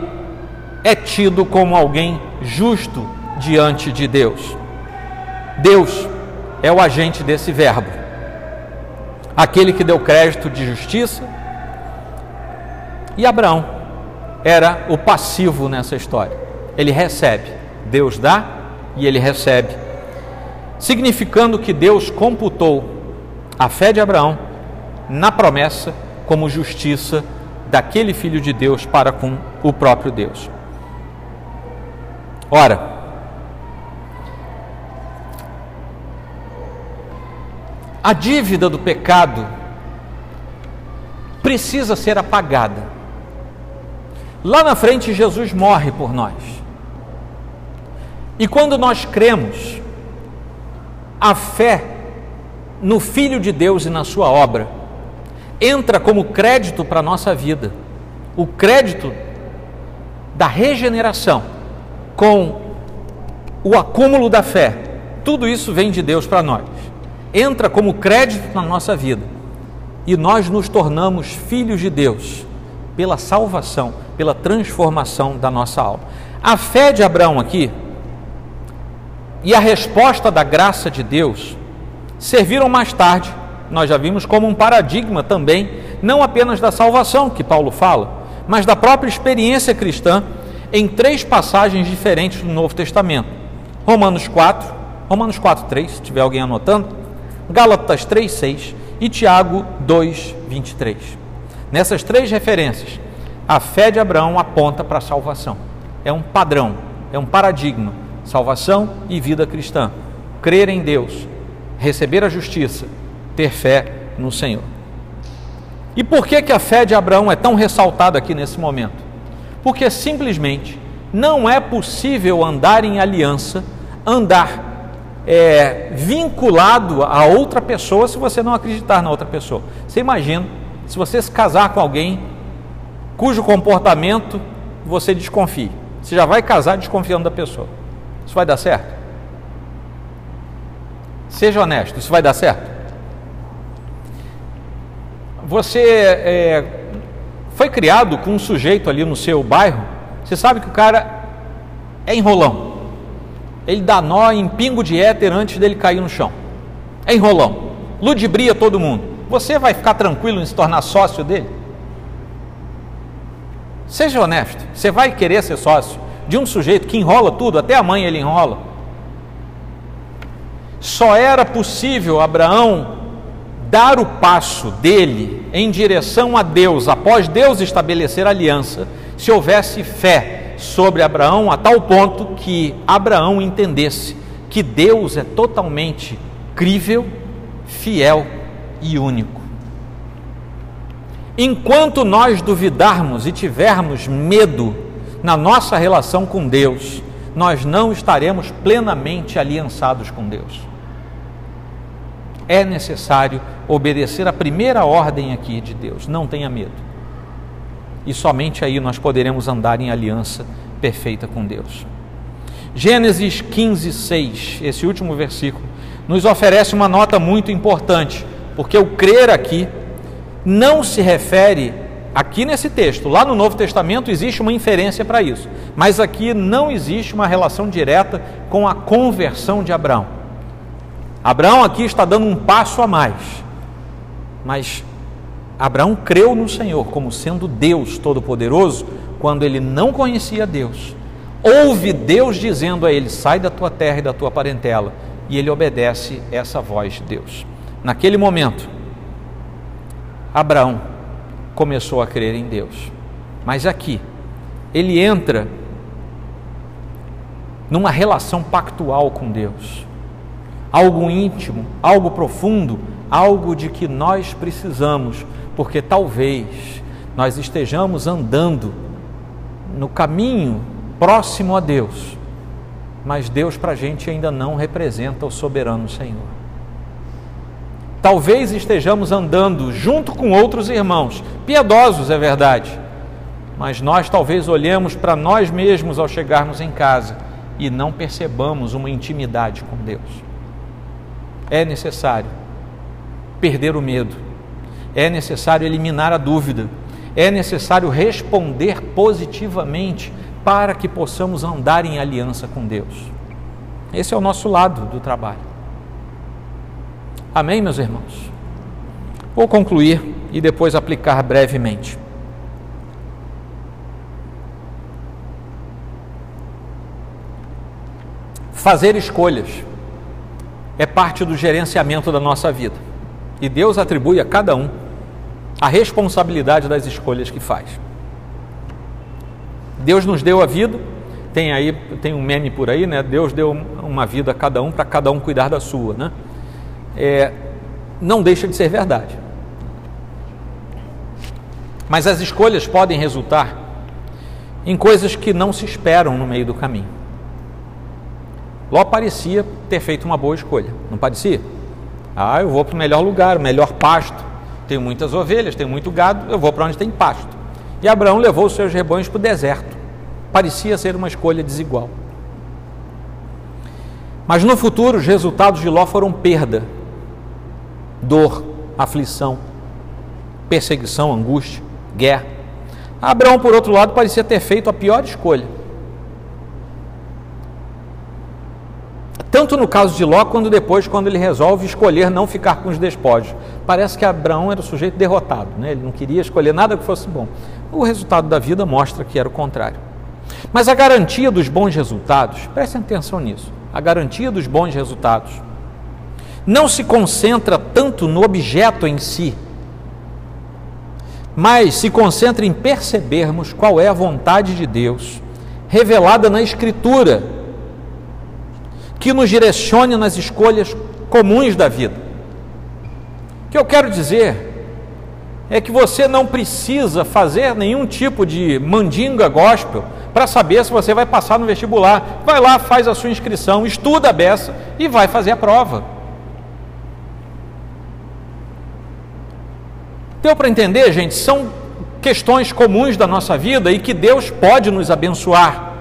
é tido como alguém justo diante de Deus. Deus é o agente desse verbo, aquele que deu crédito de justiça, e Abraão era o passivo nessa história. Ele recebe, Deus dá e ele recebe, significando que Deus computou a fé de Abraão na promessa como justiça daquele filho de Deus para com o próprio Deus. Ora, a dívida do pecado precisa ser apagada. Lá na frente, Jesus morre por nós. E quando nós cremos, a fé no Filho de Deus e na Sua obra entra como crédito para a nossa vida o crédito da regeneração com o acúmulo da fé, tudo isso vem de Deus para nós. Entra como crédito na nossa vida e nós nos tornamos filhos de Deus pela salvação, pela transformação da nossa alma. A fé de Abraão aqui e a resposta da graça de Deus serviram mais tarde, nós já vimos como um paradigma também, não apenas da salvação que Paulo fala, mas da própria experiência cristã em três passagens diferentes do Novo Testamento. Romanos 4, Romanos 4, 3, se tiver alguém anotando, Gálatas 3, 6 e Tiago 2, 23. Nessas três referências, a fé de Abraão aponta para a salvação. É um padrão, é um paradigma. Salvação e vida cristã. Crer em Deus, receber a justiça, ter fé no Senhor. E por que, que a fé de Abraão é tão ressaltada aqui nesse momento? porque simplesmente não é possível andar em aliança, andar é, vinculado a outra pessoa se você não acreditar na outra pessoa. Você imagina se você se casar com alguém cujo comportamento você desconfie. Você já vai casar desconfiando da pessoa. Isso vai dar certo? Seja honesto, isso vai dar certo? Você é, foi criado com um sujeito ali no seu bairro, você sabe que o cara é enrolão. Ele dá nó em pingo de éter antes dele cair no chão. É enrolão. Ludibria todo mundo. Você vai ficar tranquilo em se tornar sócio dele? Seja honesto. Você vai querer ser sócio de um sujeito que enrola tudo, até a mãe ele enrola? Só era possível Abraão dar o passo dele em direção a Deus, após Deus estabelecer aliança, se houvesse fé sobre Abraão, a tal ponto que Abraão entendesse que Deus é totalmente crível, fiel e único. Enquanto nós duvidarmos e tivermos medo na nossa relação com Deus, nós não estaremos plenamente aliançados com Deus. É necessário obedecer a primeira ordem aqui de Deus: não tenha medo. E somente aí nós poderemos andar em aliança perfeita com Deus. Gênesis 15, 6, esse último versículo, nos oferece uma nota muito importante, porque o crer aqui não se refere, aqui nesse texto, lá no Novo Testamento existe uma inferência para isso, mas aqui não existe uma relação direta com a conversão de Abraão. Abraão aqui está dando um passo a mais, mas Abraão creu no Senhor como sendo Deus Todo-Poderoso quando ele não conhecia Deus. Ouve Deus dizendo a ele: sai da tua terra e da tua parentela, e ele obedece essa voz de Deus. Naquele momento, Abraão começou a crer em Deus. Mas aqui, ele entra numa relação pactual com Deus, algo íntimo, algo profundo, algo de que nós precisamos, porque talvez nós estejamos andando no caminho próximo a Deus, mas Deus para a gente ainda não representa o soberano Senhor. Talvez estejamos andando junto com outros irmãos, piedosos, é verdade, mas nós talvez olhemos para nós mesmos ao chegarmos em casa e não percebamos uma intimidade com Deus. É necessário perder o medo, é necessário eliminar a dúvida, é necessário responder positivamente para que possamos andar em aliança com Deus. Esse é o nosso lado do trabalho. Amém, meus irmãos? Vou concluir e depois aplicar brevemente. Fazer escolhas é parte do gerenciamento da nossa vida. E Deus atribui a cada um a responsabilidade das escolhas que faz. Deus nos deu a vida, tem aí tem um meme por aí, né? Deus deu uma vida a cada um para cada um cuidar da sua, né? É, não deixa de ser verdade. Mas as escolhas podem resultar em coisas que não se esperam no meio do caminho. Ló parecia ter feito uma boa escolha, não parecia? Ah, eu vou para o melhor lugar, o melhor pasto. Tenho muitas ovelhas, tenho muito gado, eu vou para onde tem pasto. E Abraão levou os seus rebanhos para o deserto. Parecia ser uma escolha desigual. Mas no futuro, os resultados de Ló foram perda dor, aflição, perseguição, angústia, guerra. Abraão, por outro lado, parecia ter feito a pior escolha. Tanto no caso de Ló, quanto depois, quando ele resolve escolher não ficar com os despojos. Parece que Abraão era o sujeito derrotado, né? ele não queria escolher nada que fosse bom. O resultado da vida mostra que era o contrário. Mas a garantia dos bons resultados, prestem atenção nisso, a garantia dos bons resultados não se concentra tanto no objeto em si, mas se concentra em percebermos qual é a vontade de Deus revelada na Escritura, que nos direcione nas escolhas comuns da vida. O que eu quero dizer é que você não precisa fazer nenhum tipo de mandinga gospel para saber se você vai passar no vestibular. Vai lá, faz a sua inscrição, estuda a beça e vai fazer a prova. Deu para entender, gente? São questões comuns da nossa vida e que Deus pode nos abençoar.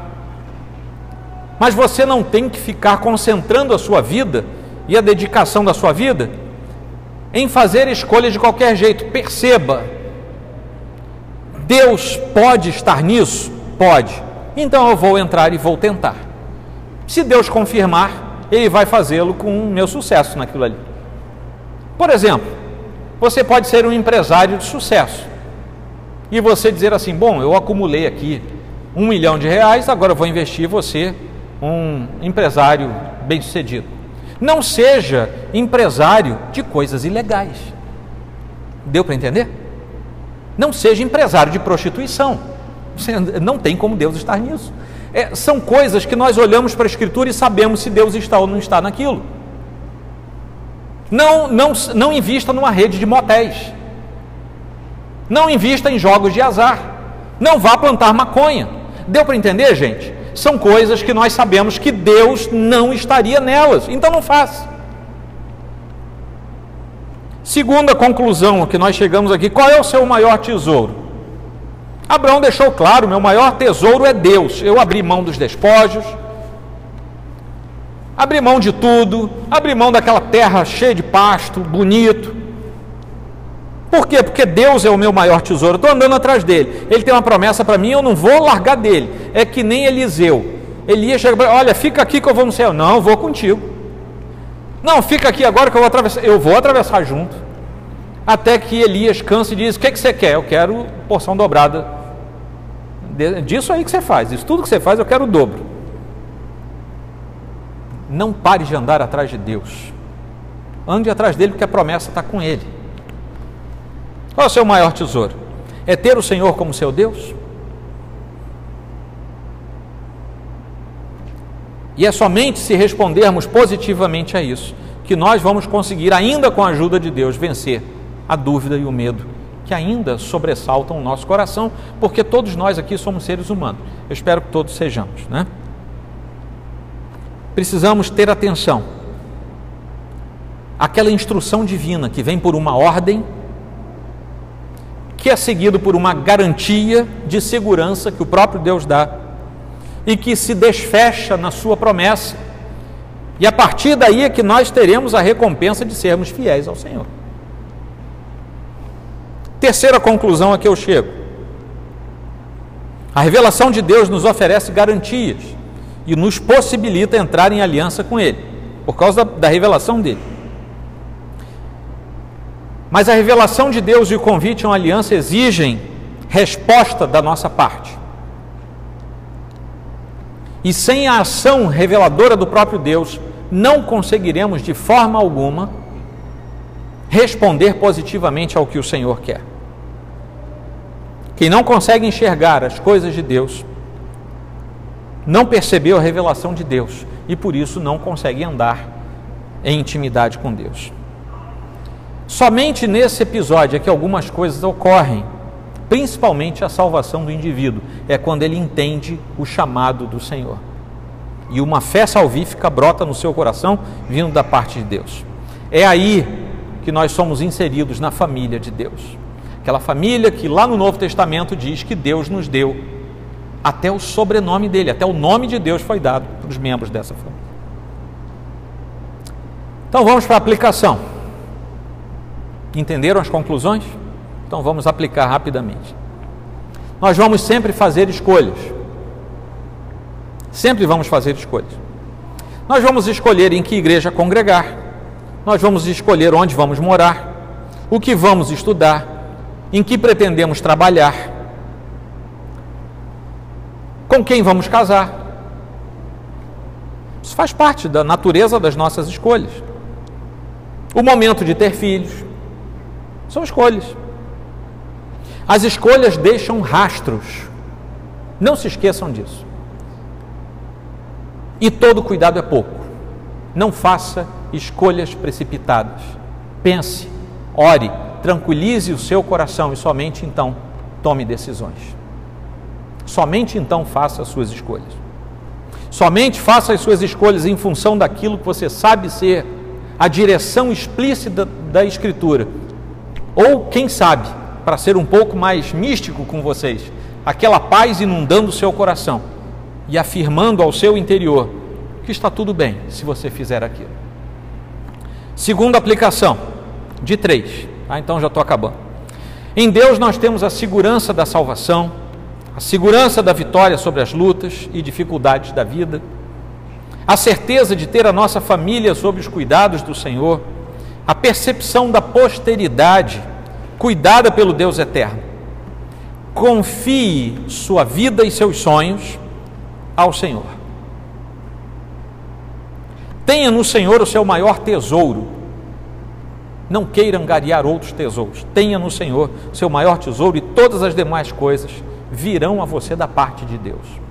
Mas você não tem que ficar concentrando a sua vida e a dedicação da sua vida em fazer escolhas de qualquer jeito. Perceba, Deus pode estar nisso? Pode. Então eu vou entrar e vou tentar. Se Deus confirmar, Ele vai fazê-lo com o meu sucesso naquilo ali. Por exemplo, você pode ser um empresário de sucesso e você dizer assim: bom, eu acumulei aqui um milhão de reais, agora vou investir você um empresário bem sucedido. Não seja empresário de coisas ilegais. Deu para entender? Não seja empresário de prostituição. Você não tem como Deus estar nisso. É, são coisas que nós olhamos para a Escritura e sabemos se Deus está ou não está naquilo. Não, não, não invista numa rede de motéis. Não invista em jogos de azar. Não vá plantar maconha. Deu para entender, gente? São coisas que nós sabemos que Deus não estaria nelas. Então não faça. Segunda conclusão que nós chegamos aqui: qual é o seu maior tesouro? Abraão deixou claro: meu maior tesouro é Deus. Eu abri mão dos despojos, abri mão de tudo, abri mão daquela terra cheia de pasto, bonito. Por quê? Porque Deus é o meu maior tesouro. Estou andando atrás dele. Ele tem uma promessa para mim, eu não vou largar dele. É que nem Eliseu. Elias chega para olha, fica aqui que eu vou no céu. Não, eu vou contigo. Não, fica aqui agora que eu vou atravessar. Eu vou atravessar junto. Até que Elias cansa e diz: O que, é que você quer? Eu quero porção dobrada disso aí que você faz, isso tudo que você faz eu quero o dobro. Não pare de andar atrás de Deus. Ande atrás dele porque a promessa está com ele. Qual é o seu maior tesouro? É ter o Senhor como seu Deus? E é somente se respondermos positivamente a isso que nós vamos conseguir, ainda com a ajuda de Deus, vencer a dúvida e o medo que ainda sobressaltam o nosso coração, porque todos nós aqui somos seres humanos. Eu espero que todos sejamos, né? Precisamos ter atenção. Aquela instrução divina que vem por uma ordem, que é seguido por uma garantia de segurança que o próprio Deus dá e que se desfecha na sua promessa. E a partir daí é que nós teremos a recompensa de sermos fiéis ao Senhor. Terceira conclusão a que eu chego. A revelação de Deus nos oferece garantias e nos possibilita entrar em aliança com Ele, por causa da, da revelação dele. Mas a revelação de Deus e o convite a uma aliança exigem resposta da nossa parte. E sem a ação reveladora do próprio Deus, não conseguiremos de forma alguma responder positivamente ao que o Senhor quer. Quem não consegue enxergar as coisas de Deus, não percebeu a revelação de Deus e por isso não consegue andar em intimidade com Deus. Somente nesse episódio é que algumas coisas ocorrem, principalmente a salvação do indivíduo, é quando ele entende o chamado do Senhor. E uma fé salvífica brota no seu coração, vindo da parte de Deus. É aí que nós somos inseridos na família de Deus. Aquela família que lá no Novo Testamento diz que Deus nos deu até o sobrenome dele, até o nome de Deus foi dado para os membros dessa família. Então vamos para a aplicação. Entenderam as conclusões? Então vamos aplicar rapidamente. Nós vamos sempre fazer escolhas. Sempre vamos fazer escolhas. Nós vamos escolher em que igreja congregar nós vamos escolher onde vamos morar, o que vamos estudar, em que pretendemos trabalhar, com quem vamos casar. Isso faz parte da natureza das nossas escolhas. O momento de ter filhos são escolhas. As escolhas deixam rastros. Não se esqueçam disso. E todo cuidado é pouco. Não faça escolhas precipitadas. Pense, ore, tranquilize o seu coração e somente então tome decisões. Somente então faça as suas escolhas. Somente faça as suas escolhas em função daquilo que você sabe ser a direção explícita da Escritura. Ou, quem sabe, para ser um pouco mais místico com vocês, aquela paz inundando o seu coração e afirmando ao seu interior que está tudo bem se você fizer aquilo. Segunda aplicação, de três. Ah, então já estou acabando. Em Deus nós temos a segurança da salvação, a segurança da vitória sobre as lutas e dificuldades da vida, a certeza de ter a nossa família sob os cuidados do Senhor, a percepção da posteridade cuidada pelo Deus eterno. Confie sua vida e seus sonhos ao Senhor. Tenha no Senhor o seu maior tesouro. Não queira angariar outros tesouros. Tenha no Senhor o seu maior tesouro e todas as demais coisas virão a você da parte de Deus.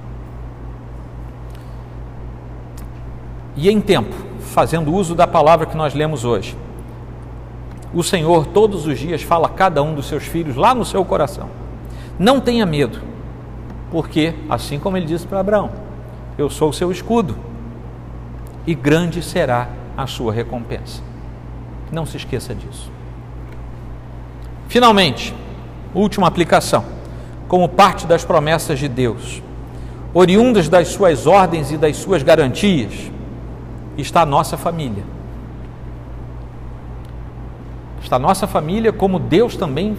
e em tempo, fazendo uso da palavra que nós lemos hoje, o Senhor todos os dias fala a cada um dos seus filhos lá no seu coração. Não tenha medo, porque, assim como ele disse para Abraão, eu sou o seu escudo, e grande será a sua recompensa. Não se esqueça disso. Finalmente, última aplicação, como parte das promessas de Deus, oriundas das suas ordens e das suas garantias, está a nossa família. Está a nossa família, como Deus também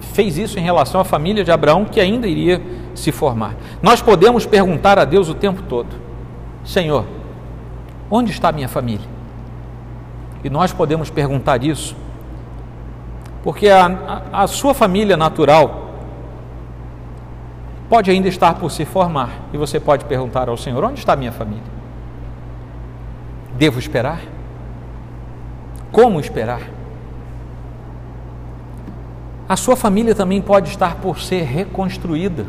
fez isso em relação à família de Abraão, que ainda iria se formar. Nós podemos perguntar a Deus o tempo todo: Senhor, onde está a minha família? E nós podemos perguntar isso, porque a, a, a sua família natural pode ainda estar por se formar, e você pode perguntar ao Senhor: onde está minha família? Devo esperar? Como esperar? A sua família também pode estar por ser reconstruída.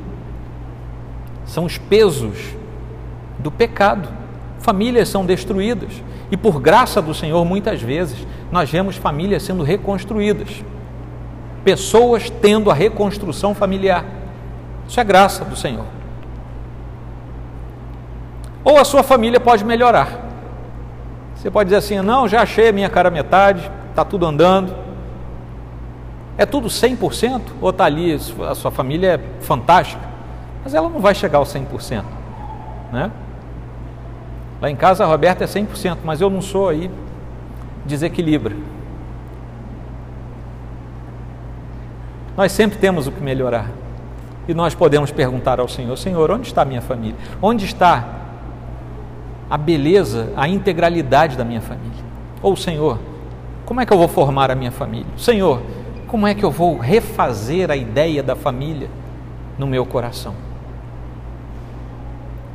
São os pesos do pecado. Famílias são destruídas. E por graça do Senhor, muitas vezes, nós vemos famílias sendo reconstruídas. Pessoas tendo a reconstrução familiar. Isso é graça do Senhor. Ou a sua família pode melhorar. Você pode dizer assim: não, já achei a minha cara metade, está tudo andando. É tudo 100% ou está ali, a sua família é fantástica, mas ela não vai chegar ao 100%. Né? Lá em casa a Roberta é 100%, mas eu não sou aí, desequilibra. Nós sempre temos o que melhorar. E nós podemos perguntar ao Senhor: Senhor, onde está a minha família? Onde está a beleza, a integralidade da minha família? Ou Senhor, como é que eu vou formar a minha família? Senhor, como é que eu vou refazer a ideia da família no meu coração?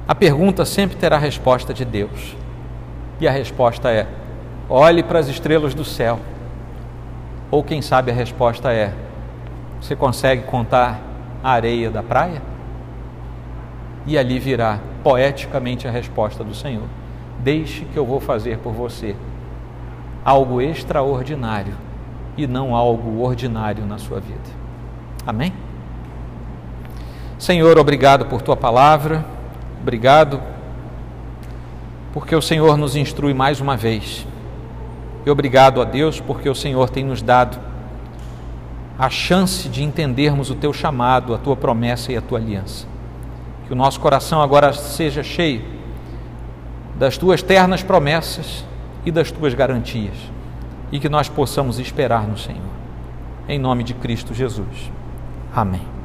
A pergunta sempre terá a resposta de Deus. E a resposta é: olhe para as estrelas do céu. Ou quem sabe a resposta é: você consegue contar a areia da praia? E ali virá poeticamente a resposta do Senhor: Deixe que eu vou fazer por você algo extraordinário e não algo ordinário na sua vida. Amém? Senhor, obrigado por tua palavra, obrigado porque o Senhor nos instrui mais uma vez. E obrigado a Deus porque o Senhor tem nos dado a chance de entendermos o teu chamado, a tua promessa e a tua aliança. Que o nosso coração agora seja cheio das tuas ternas promessas e das tuas garantias e que nós possamos esperar no Senhor. Em nome de Cristo Jesus. Amém.